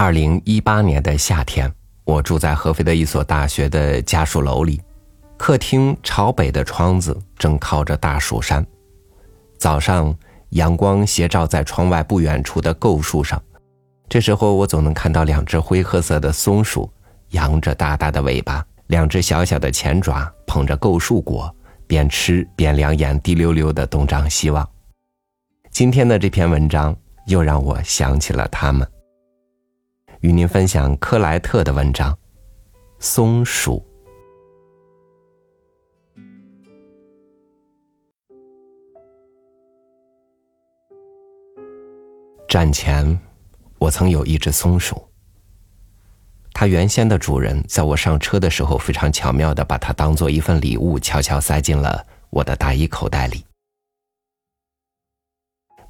二零一八年的夏天，我住在合肥的一所大学的家属楼里，客厅朝北的窗子正靠着大蜀山。早上，阳光斜照在窗外不远处的构树上，这时候我总能看到两只灰褐色的松鼠，扬着大大的尾巴，两只小小的前爪捧着构树果，边吃边两眼滴溜溜的东张西望。今天的这篇文章又让我想起了他们。与您分享克莱特的文章《松鼠》。战前，我曾有一只松鼠。它原先的主人在我上车的时候，非常巧妙的把它当做一份礼物，悄悄塞进了我的大衣口袋里。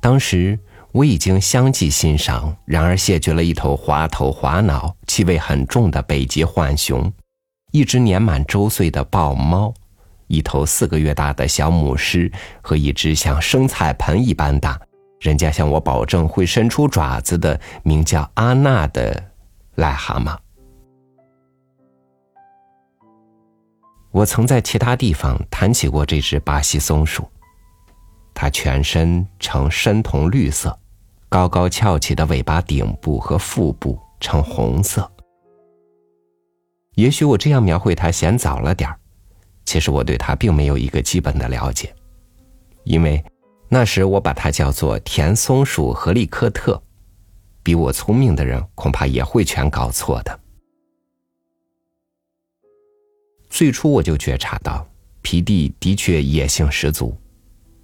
当时我已经相继欣赏，然而谢绝了一头滑头滑脑、气味很重的北极浣熊，一只年满周岁的豹猫，一头四个月大的小母狮和一只像生菜盆一般大、人家向我保证会伸出爪子的名叫阿娜的癞蛤蟆。我曾在其他地方谈起过这只巴西松鼠。它全身呈深铜绿色，高高翘起的尾巴顶部和腹部呈红色。也许我这样描绘它嫌早了点儿，其实我对它并没有一个基本的了解，因为那时我把它叫做田松鼠和利科特，比我聪明的人恐怕也会全搞错的。最初我就觉察到，皮蒂的确野性十足。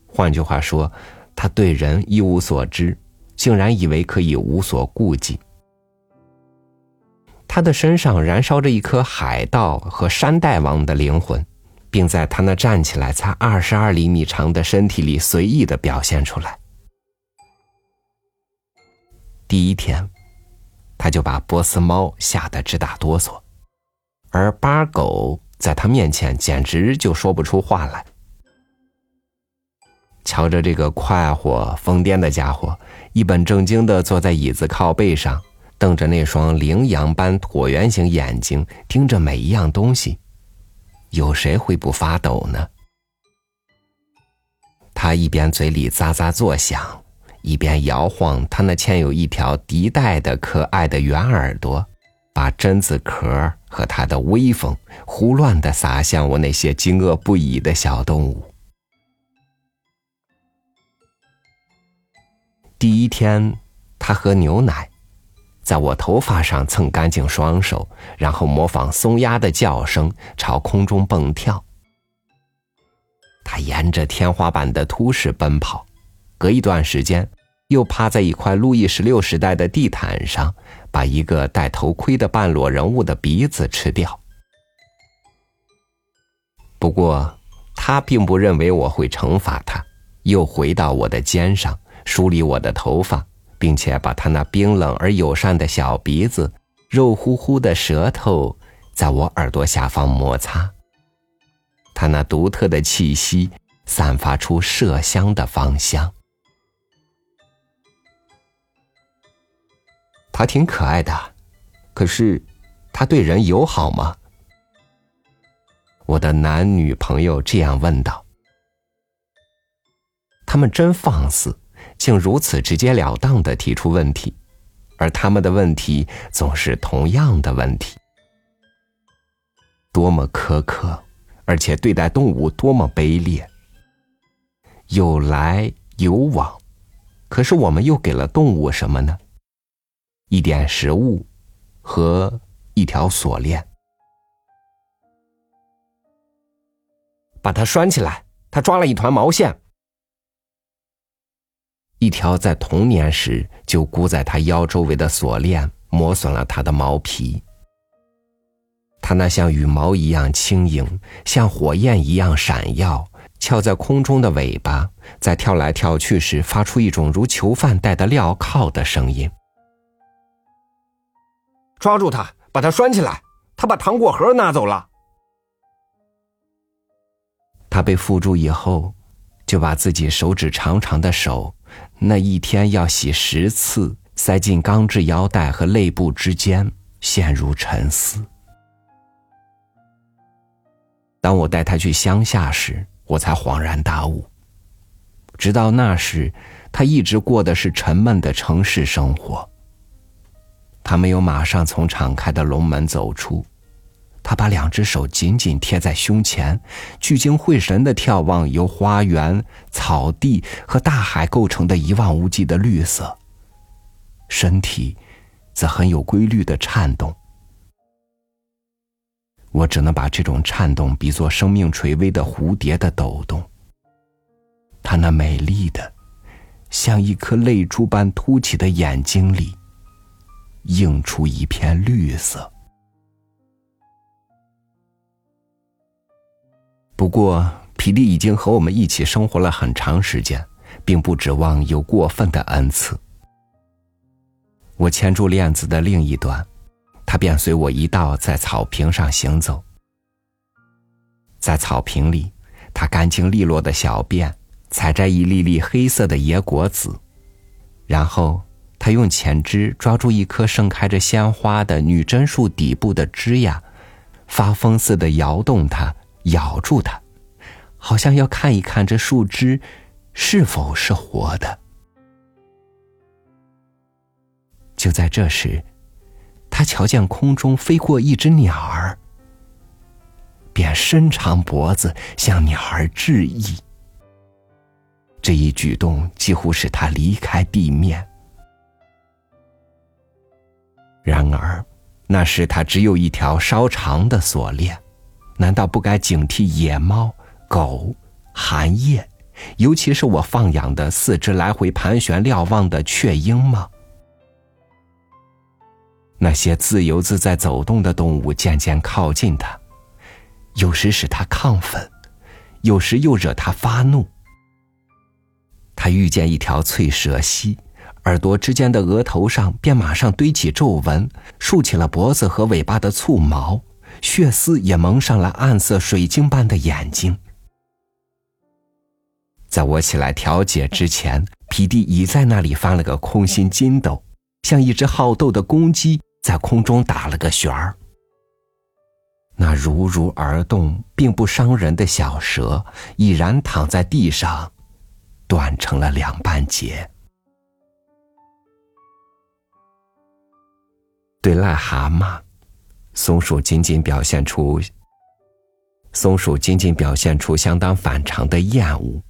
换句话说，他对人一无所知，竟然以为可以无所顾忌。他的身上燃烧着一颗海盗和山大王的灵魂，并在他那站起来才二十二厘米长的身体里随意的表现出来。第一天，他就把波斯猫吓得直打哆嗦，而巴狗在他面前简直就说不出话来。瞧着这个快活疯癫的家伙，一本正经的坐在椅子靠背上，瞪着那双羚羊般椭圆形眼睛，盯着每一样东西，有谁会不发抖呢？他一边嘴里喳喳作响，一边摇晃他那嵌有一条笛带的可爱的圆耳朵，把榛子壳和他的威风胡乱的撒向我那些惊愕不已的小动物。第一天，他喝牛奶，在我头发上蹭干净双手，然后模仿松鸦的叫声朝空中蹦跳。他沿着天花板的凸式奔跑，隔一段时间又趴在一块路易十六时代的地毯上，把一个戴头盔的半裸人物的鼻子吃掉。不过，他并不认为我会惩罚他，又回到我的肩上。梳理我的头发，并且把他那冰冷而友善的小鼻子、肉乎乎的舌头在我耳朵下方摩擦。他那独特的气息散发出麝香的芳香。他挺可爱的，可是他对人友好吗？我的男女朋友这样问道。他们真放肆。竟如此直截了当的提出问题，而他们的问题总是同样的问题：多么苛刻，而且对待动物多么卑劣。有来有往，可是我们又给了动物什么呢？一点食物和一条锁链。把它拴起来，他抓了一团毛线。一条在童年时就箍在他腰周围的锁链磨损了他的毛皮。他那像羽毛一样轻盈、像火焰一样闪耀、翘在空中的尾巴，在跳来跳去时发出一种如囚犯戴的镣铐的声音。抓住他，把他拴起来！他把糖果盒拿走了。他被缚住以后，就把自己手指长长的手。那一天要洗十次，塞进钢制腰带和肋部之间，陷入沉思。当我带他去乡下时，我才恍然大悟。直到那时，他一直过的是沉闷的城市生活。他没有马上从敞开的龙门走出，他把两只手紧紧贴在胸前，聚精会神的眺望由花园、草地和大海构成的一望无际的绿色。身体则很有规律的颤动。我只能把这种颤动比作生命垂危的蝴蝶的抖动。他那美丽的，像一颗泪珠般凸起的眼睛里，映出一片绿色。不过，皮蒂已经和我们一起生活了很长时间，并不指望有过分的恩赐。我牵住链子的另一端。他便随我一道在草坪上行走，在草坪里，他干净利落的小便，采摘一粒粒黑色的野果子，然后他用前肢抓住一棵盛开着鲜花的女贞树底部的枝桠，发疯似的摇动它，咬住它，好像要看一看这树枝是否是活的。就在这时。他瞧见空中飞过一只鸟儿，便伸长脖子向鸟儿致意。这一举动几乎使他离开地面。然而，那时他只有一条稍长的锁链，难道不该警惕野猫、狗、寒夜，尤其是我放养的四只来回盘旋瞭望的雀鹰吗？那些自由自在走动的动物渐渐靠近他，有时使他亢奋，有时又惹他发怒。他遇见一条翠蛇蜥，耳朵之间的额头上便马上堆起皱纹，竖起了脖子和尾巴的簇毛，血丝也蒙上了暗色水晶般的眼睛。在我起来调解之前，皮蒂已在那里翻了个空心筋斗，像一只好斗的公鸡。在空中打了个旋儿，那如如而动并不伤人的小蛇已然躺在地上，断成了两半截。对癞蛤蟆，松鼠仅仅表现出松鼠仅仅表现出相当反常的厌恶。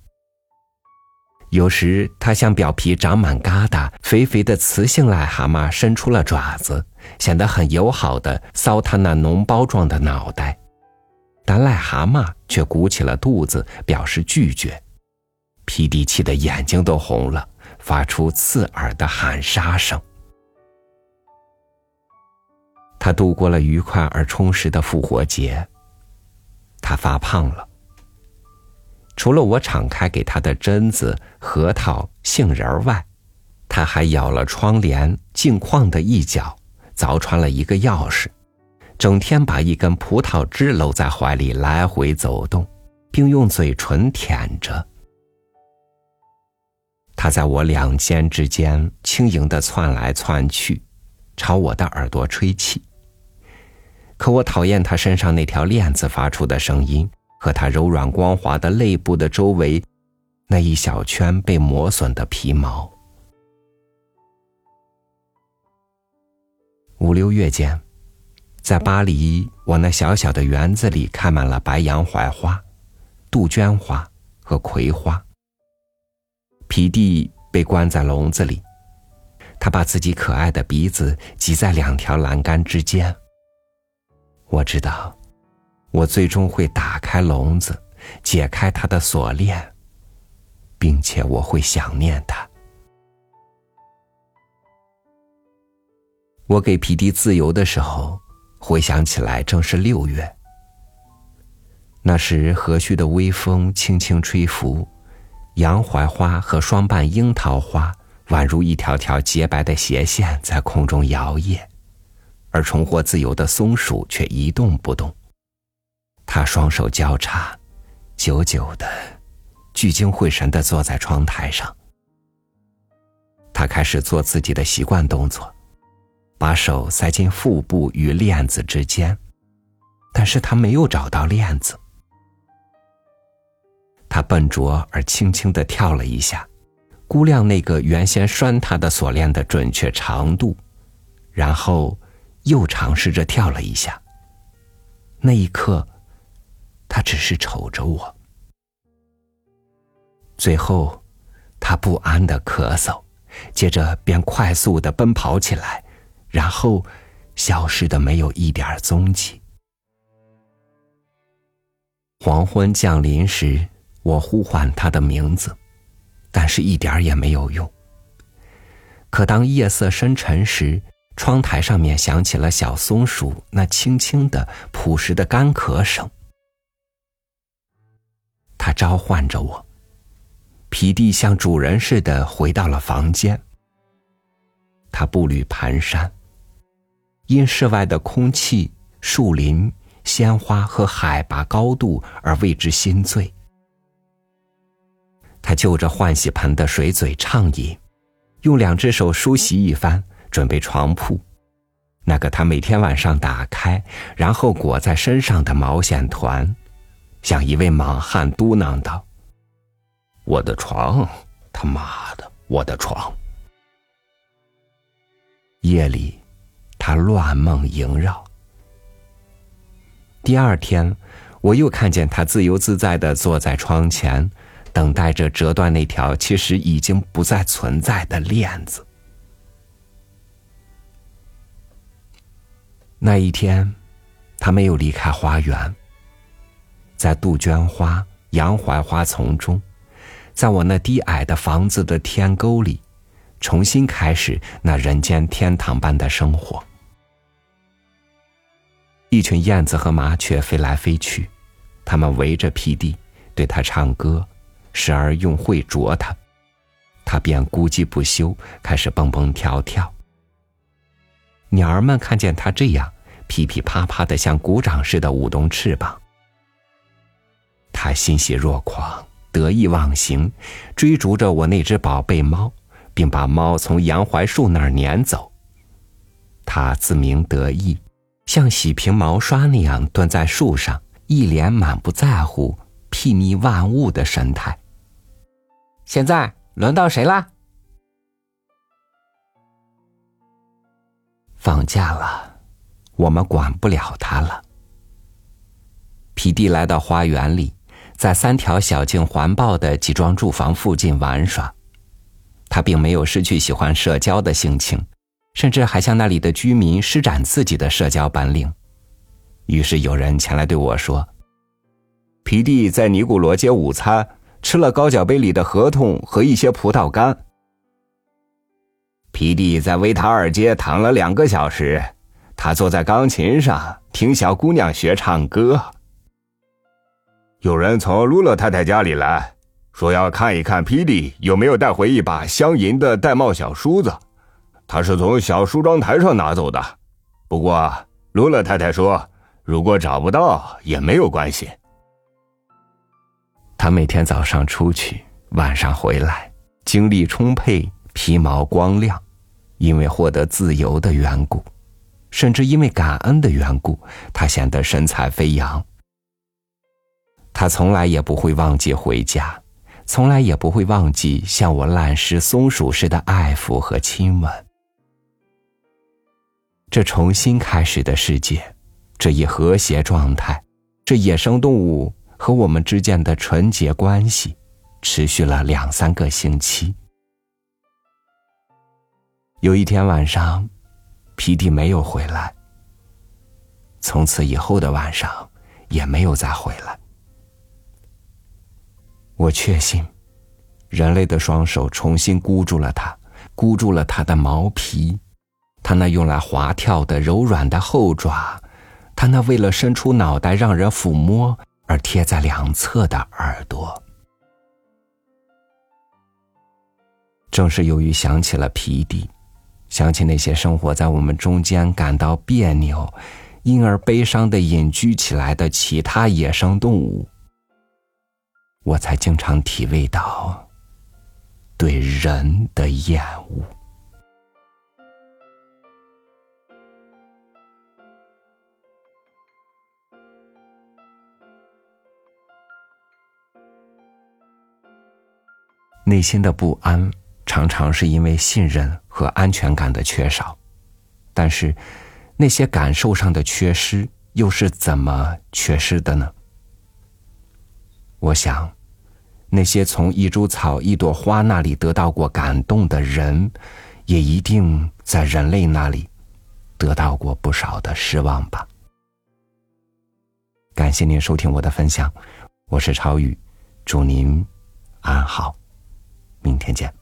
有时，它向表皮长满疙瘩、肥肥的雌性癞蛤蟆伸出了爪子。显得很友好的搔它那脓包状的脑袋，但癞蛤蟆却鼓起了肚子表示拒绝。皮迪气得眼睛都红了，发出刺耳的喊杀声。他度过了愉快而充实的复活节。他发胖了。除了我敞开给他的榛子、核桃、杏仁儿外，他还咬了窗帘镜框的一角。凿穿了一个钥匙，整天把一根葡萄枝搂在怀里来回走动，并用嘴唇舔着。他在我两肩之间轻盈的窜来窜去，朝我的耳朵吹气。可我讨厌他身上那条链子发出的声音，和他柔软光滑的肋部的周围那一小圈被磨损的皮毛。五六月间，在巴黎，我那小小的园子里开满了白杨槐花、杜鹃花和葵花。皮蒂被关在笼子里，他把自己可爱的鼻子挤在两条栏杆之间。我知道，我最终会打开笼子，解开它的锁链，并且我会想念它。我给皮蒂自由的时候，回想起来正是六月。那时和煦的微风轻轻吹拂，洋槐花和双瓣樱桃花宛如一条条洁白的斜线在空中摇曳，而重获自由的松鼠却一动不动。它双手交叉，久久的，聚精会神的坐在窗台上。他开始做自己的习惯动作，把手塞进腹部与链子之间，但是他没有找到链子。他笨拙而轻轻的跳了一下，估量那个原先拴他的锁链的准确长度，然后又尝试着跳了一下。那一刻，他只是瞅着我。最后，他不安的咳嗽，接着便快速的奔跑起来，然后消失的没有一点踪迹。黄昏降临时，我呼唤他的名字，但是一点也没有用。可当夜色深沉时，窗台上面响起了小松鼠那轻轻的、朴实的干咳声，它召唤着我。皮蒂像主人似的回到了房间。他步履蹒跚，因室外的空气、树林、鲜花和海拔高度而为之心醉。他就着换洗盆的水嘴畅饮，用两只手梳洗一番，准备床铺，那个他每天晚上打开，然后裹在身上的毛线团，像一位莽汉嘟囔道。我的床，他妈的，我的床！夜里，他乱梦萦绕。第二天，我又看见他自由自在的坐在窗前，等待着折断那条其实已经不再存在的链子。那一天，他没有离开花园，在杜鹃花、洋槐花丛中。在我那低矮的房子的天沟里，重新开始那人间天堂般的生活。一群燕子和麻雀飞来飞去，它们围着皮蒂，对他唱歌，时而用喙啄他，他便咕叽不休，开始蹦蹦跳跳。鸟儿们看见他这样，噼噼啪啪的像鼓掌似的舞动翅膀，他欣喜若狂。得意忘形，追逐着我那只宝贝猫，并把猫从杨槐树那儿撵走。他自鸣得意，像洗平毛刷那样蹲在树上，一脸满不在乎、睥睨万物的神态。现在轮到谁啦？放假了，我们管不了他了。皮蒂来到花园里。在三条小径环抱的几幢住房附近玩耍，他并没有失去喜欢社交的性情，甚至还向那里的居民施展自己的社交本领。于是有人前来对我说：“皮蒂在尼古罗街午餐吃了高脚杯里的合同和一些葡萄干。”皮蒂在维塔尔街躺了两个小时，他坐在钢琴上听小姑娘学唱歌。有人从卢勒太太家里来，说要看一看霹雳有没有带回一把镶银的玳瑁小梳子，他是从小梳妆台上拿走的。不过卢勒太太说，如果找不到也没有关系。他每天早上出去，晚上回来，精力充沛，皮毛光亮，因为获得自由的缘故，甚至因为感恩的缘故，他显得神采飞扬。他从来也不会忘记回家，从来也不会忘记向我滥施松鼠似的爱抚和亲吻。这重新开始的世界，这一和谐状态，这野生动物和我们之间的纯洁关系，持续了两三个星期。有一天晚上，皮蒂没有回来。从此以后的晚上，也没有再回来。我确信，人类的双手重新箍住了它，箍住了它的毛皮，它那用来滑跳的柔软的后爪，它那为了伸出脑袋让人抚摸而贴在两侧的耳朵。正是由于想起了皮蒂，想起那些生活在我们中间感到别扭，因而悲伤的隐居起来的其他野生动物。我才经常体味到，对。人的厌恶。内心的不安，常常是因为信任和安全感的缺少。但是，那些感受上的缺失，又是怎么缺失的呢？我想，那些从一株草、一朵花那里得到过感动的人，也一定在人类那里得到过不少的失望吧。感谢您收听我的分享，我是超宇，祝您安好。明天见。